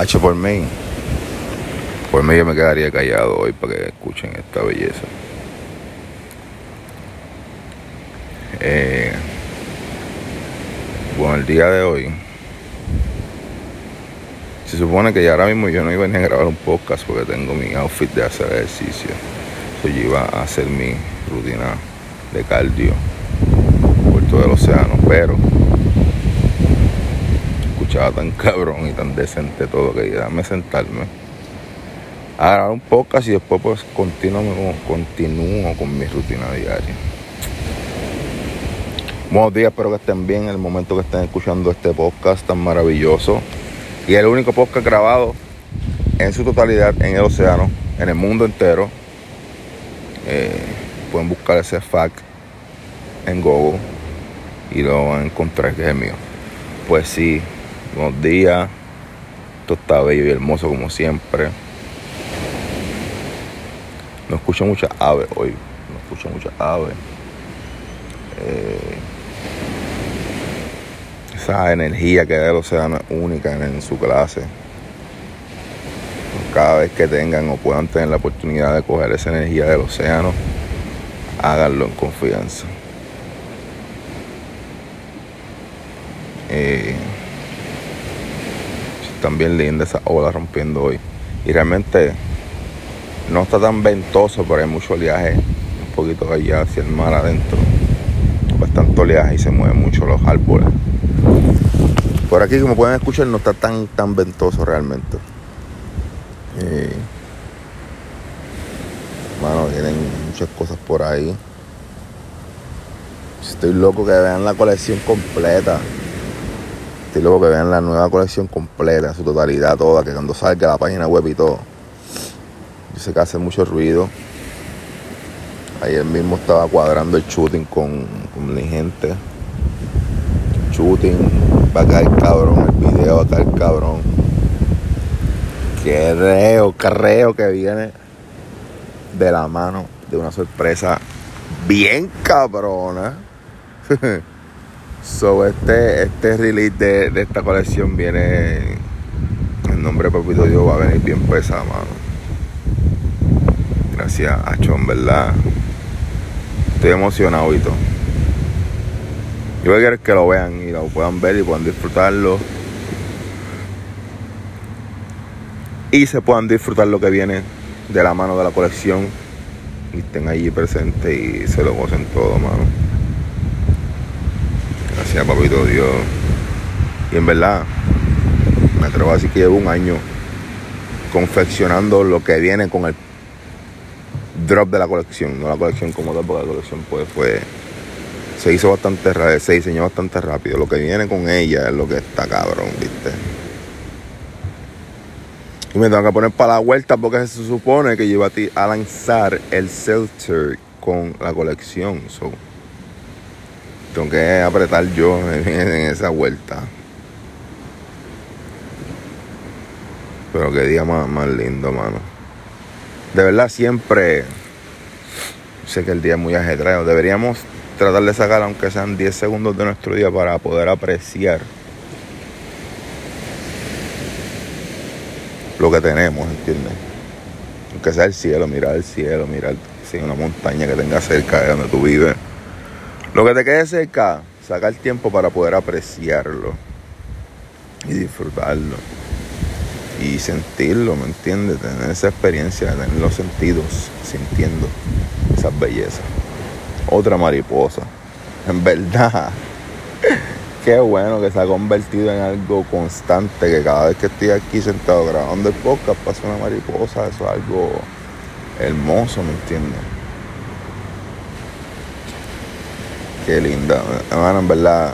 H por mí. Por mí yo me quedaría callado hoy para que escuchen esta belleza. Eh, bueno, el día de hoy. Se supone que ya ahora mismo yo no iba a a grabar un podcast porque tengo mi outfit de hacer ejercicio. Entonces yo iba a hacer mi rutina de cardio por todo el océano, pero tan cabrón y tan decente todo que dame sentarme a grabar un podcast y después pues continúo, continúo con mi rutina diaria. Buenos días, espero que estén bien en el momento que estén escuchando este podcast tan maravilloso. Y el único podcast grabado en su totalidad en el océano, en el mundo entero. Eh, pueden buscar ese fact en Google y lo van a encontrar que es mío. Pues sí, buenos días. Esto está bello y hermoso como siempre. No escucho muchas aves hoy. No escucho muchas aves. Eh, esa energía que da el océano es única en, su clase. Cada vez que tengan o puedan tener la oportunidad de coger esa energía del océano, háganlo en confianza. Eh, están bien lindas esas olas rompiendo hoy. Y realmente no está tan ventoso, pero hay mucho oleaje. Un poquito allá hacia el mar adentro. Bastante oleaje y se mueven mucho los árboles. Por aquí, como pueden escuchar, no está tan, tan ventoso realmente. Eh, bueno, tienen muchas cosas por ahí. Estoy loco que vean la colección completa. Estoy loco que vean la nueva colección completa, su totalidad toda, que cuando salga la página web y todo. Yo sé que hace mucho ruido. Ayer mismo estaba cuadrando el shooting con, con mi gente. Shooting, va a caer cabrón, el video va a caer cabrón. Qué reo, carreo que viene de la mano de una sorpresa bien cabrona. so este, este release de, esta colección viene. El nombre de Papito Dios va a venir bien pesado, mano. Gracias a Chon, ¿verdad? Estoy emocionado y. Yo voy a querer que lo vean y lo puedan ver y puedan disfrutarlo. Y se puedan disfrutar lo que viene de la mano de la colección. Y estén allí presentes y se lo gocen todo, mano. Gracias, papito Dios. Y en verdad, me atrevo a decir que llevo un año confeccionando lo que viene con el drop de la colección. No la colección como tal, porque la colección pues fue se hizo bastante rápido, se diseñó bastante rápido. Lo que viene con ella es lo que está cabrón, ¿viste? Y me tengo que poner para la vuelta porque se supone que yo iba a, lanzar el Seltzer con la colección. So, tengo que apretar yo en, esa vuelta. Pero qué día más, lindo, mano. De verdad, siempre sé que el día es muy ajetreado. Deberíamos tratar de sacar aunque sean 10 segundos de nuestro día para poder apreciar lo que tenemos, ¿entiendes? Aunque sea el cielo, mirar el cielo, mirar si una montaña que tenga cerca de donde tú vives. Lo que te quede cerca, sacar tiempo para poder apreciarlo y disfrutarlo y sentirlo, ¿me entiendes? Tener esa experiencia, tener los sentidos sintiendo esas bellezas otra mariposa. En verdad, qué bueno que se ha convertido en algo constante, que cada vez que estoy aquí sentado grabando el podcast pasa una mariposa, eso es algo hermoso, ¿me entiendes? Qué linda, hermano, en verdad.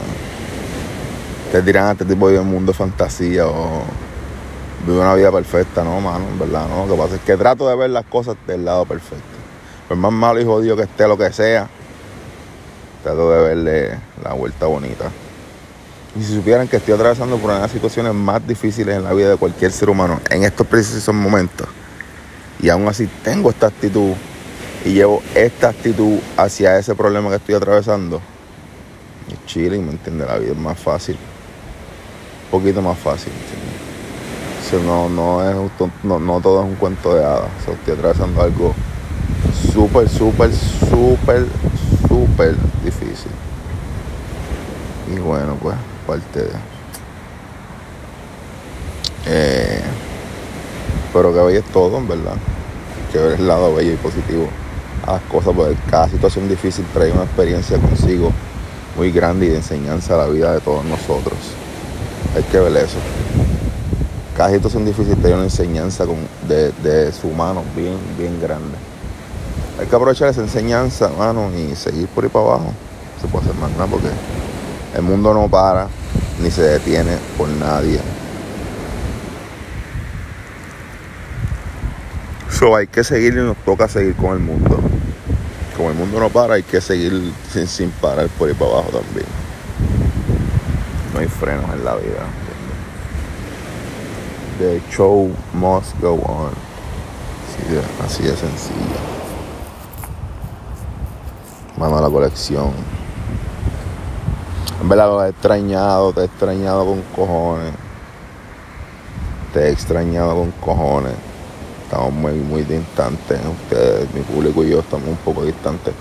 Te dirán este tipo de mundo fantasía o vive una vida perfecta, no, mano, en verdad, no. Lo que pasa es que trato de ver las cosas del lado perfecto. Por más malo y jodido que esté, lo que sea, trato de verle la vuelta bonita. Y si supieran que estoy atravesando por una de las situaciones más difíciles en la vida de cualquier ser humano en estos precisos momentos, y aún así tengo esta actitud y llevo esta actitud hacia ese problema que estoy atravesando, es y ¿me entiende La vida es más fácil, un poquito más fácil, no, no, es, no, no todo es un cuento de hadas. estoy atravesando algo súper, súper, súper, súper difícil. Y bueno, pues, parte de... Eh, pero que es todo, en verdad. Que ver el lado bello y positivo a las cosas, porque cada situación difícil trae una experiencia consigo muy grande y de enseñanza a la vida de todos nosotros. Hay que ver eso. Cada situación difícil trae una enseñanza de, de su mano bien, bien grande. Hay que aprovechar esa enseñanza, mano, y seguir por ahí para abajo. Se puede hacer más nada porque el mundo no para ni se detiene por nadie. So hay que seguir y nos toca seguir con el mundo. El mundo no para, hay que seguir sin, sin parar por ahí para abajo también. No hay frenos en la vida. The show must go on. Así de, así de sencillo. Mano a la colección. En verdad lo he extrañado, te he extrañado con cojones. Te he extrañado con cojones. Estamos muy, muy distantes. Ustedes, mi público y yo estamos un poco distantes.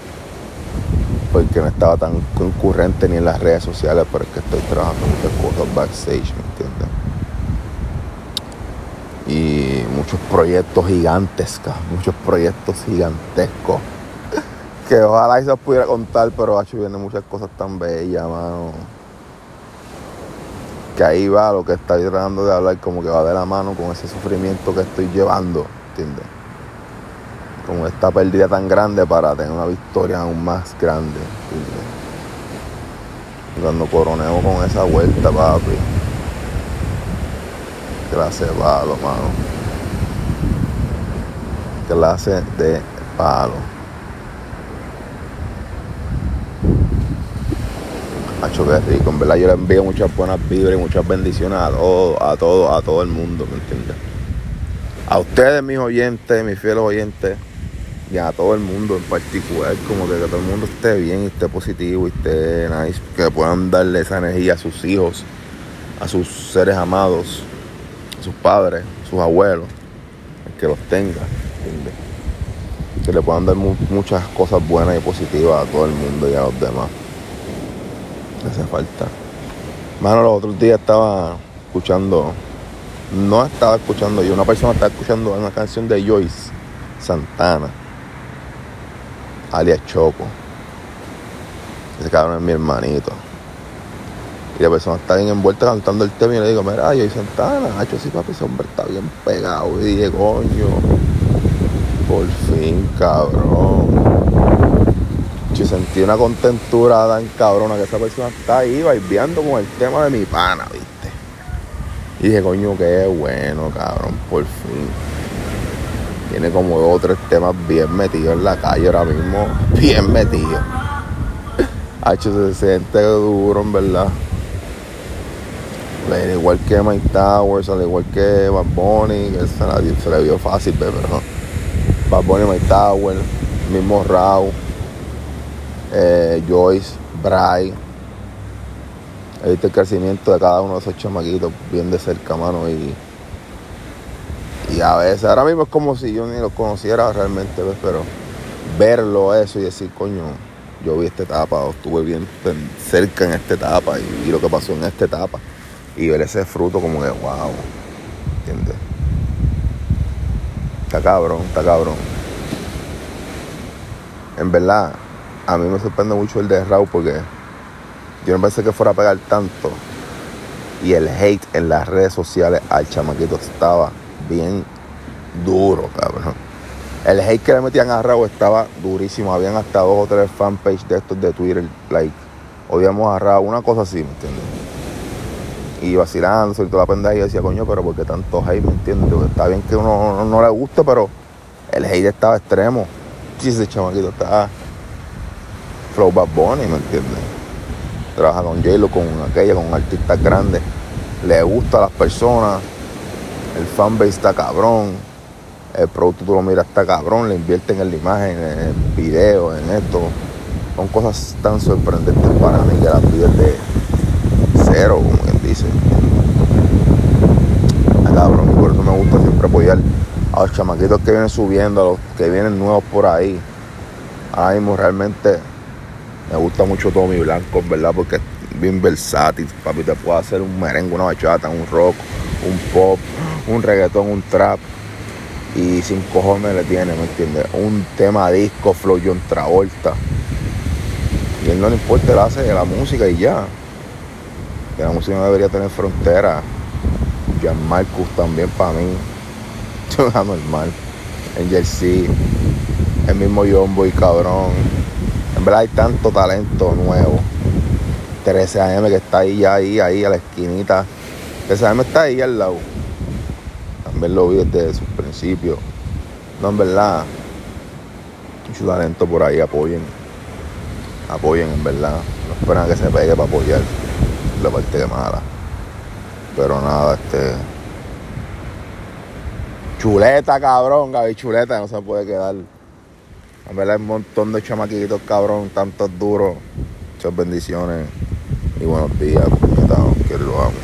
Porque no estaba tan concurrente ni en las redes sociales, pero es que estoy trabajando muchas cosas backstage, ¿me entiendes? Y muchos proyectos gigantescos, muchos proyectos gigantescos que ojalá se pudiera contar, pero hecho vienen muchas cosas tan bellas, mano. Que ahí va lo que estoy tratando de hablar, como que va de la mano con ese sufrimiento que estoy llevando, ¿entiendes? Con esta pérdida tan grande para tener una victoria aún más grande, ¿entiendes? Cuando coroneo con esa vuelta, papi. Clase de palo, mano. Clase de palo. En verdad yo le envío muchas buenas vibras y muchas bendiciones a todo, a todo, a todo el mundo, ¿me entiendes? A ustedes, mis oyentes, mis fieles oyentes, y a todo el mundo en particular, como que, que todo el mundo esté bien, y esté positivo, y esté nice, que puedan darle esa energía a sus hijos, a sus seres amados, a sus padres, a sus abuelos, que los tenga, ¿entiendes? Que le puedan dar muchas cosas buenas y positivas a todo el mundo y a los demás hace falta. Mano, los otros días estaba escuchando, no estaba escuchando yo, una persona estaba escuchando una canción de Joyce Santana, alias Choco. Ese cabrón es mi hermanito. Y la persona está bien envuelta cantando el tema y le digo, mira, Joyce Santana, hacho, sí, papi, ese hombre está bien pegado. Y dije, coño, por fin, cabrón. Yo sentí una contentura tan cabrona que esa persona está ahí viviendo con el tema de mi pana, ¿viste? Dije, coño, qué bueno, cabrón, por fin. Tiene como dos tres temas bien metidos en la calle ahora mismo, bien metidos. H se siente duro, en verdad. Al igual que Mike Towers, al igual que Bad Bunny, que se, le vio fácil, pero no. Bad Bunny, Mike Towers, mismo Raúl eh, Joyce, Bray. He visto el crecimiento de cada uno de esos chamaquitos bien de cerca, mano. Y, y a veces, ahora mismo es como si yo ni los conociera realmente, pero verlo eso y decir, coño, yo vi esta etapa, o estuve bien cerca en esta etapa y vi lo que pasó en esta etapa. Y ver ese fruto como de wow, ¿entiendes? Está cabrón, está cabrón. En verdad, a mí me sorprende mucho el de Raúl porque yo no pensé que fuera a pegar tanto. Y el hate en las redes sociales al chamaquito estaba bien duro, cabrón. El hate que le metían a Raúl estaba durísimo. Habían hasta dos o tres fanpages de estos de Twitter, like, odiamos a Raúl, una cosa así, ¿me entiendes? Y vacilando, y toda la pendeja y decía, coño, pero ¿por qué tanto hate, me entiendes? Está bien que uno no, le guste, pero el hate estaba extremo. Sí, ese chamaquito estaba Flow Bad Bunny, ¿me entiendes? Trabaja con j con aquella, con artistas grandes. Le gusta a las personas. El fanbase está cabrón. El producto tú lo miras está cabrón. Le invierten en la imagen, en el video, en esto. Son cosas tan sorprendentes para mí que las vives de cero, como quien dice. Está cabrón. siempre apoyar a los chamaquitos que vienen subiendo, a los que vienen nuevos por ahí. Ahora mismo realmente me gusta mucho Tommy Blanco, ¿verdad? Porque es bien versátil, papi, te puede hacer un merengue, una bachata, un rock, un pop, un reggaetón, un trap. Y sin cojones le tiene, ¿me entiendes? Un tema disco, flow John Travolta. Y él no le importa, él hace la música y ya. La música no debería tener frontera. Jan Marcus también para mí. Yo normal. En Jersey. El mismo John Boy cabrón. En verdad hay tanto talento nuevo. 13 AM que está ahí, ya ahí, ahí a la esquinita. 13 AM está ahí al lado. También lo vi desde sus principios. No, en verdad. Mucho talento por ahí, apoyen. Apoyen, en verdad. No esperan a que se pegue para apoyar. La parte de mala. Pero nada, este. Chuleta, cabrón, Gaby Chuleta, no se puede quedar. En verdad un montón de chamaquitos, cabrón, tantos duros. Muchas bendiciones y buenos días, puñetado, que lo amo.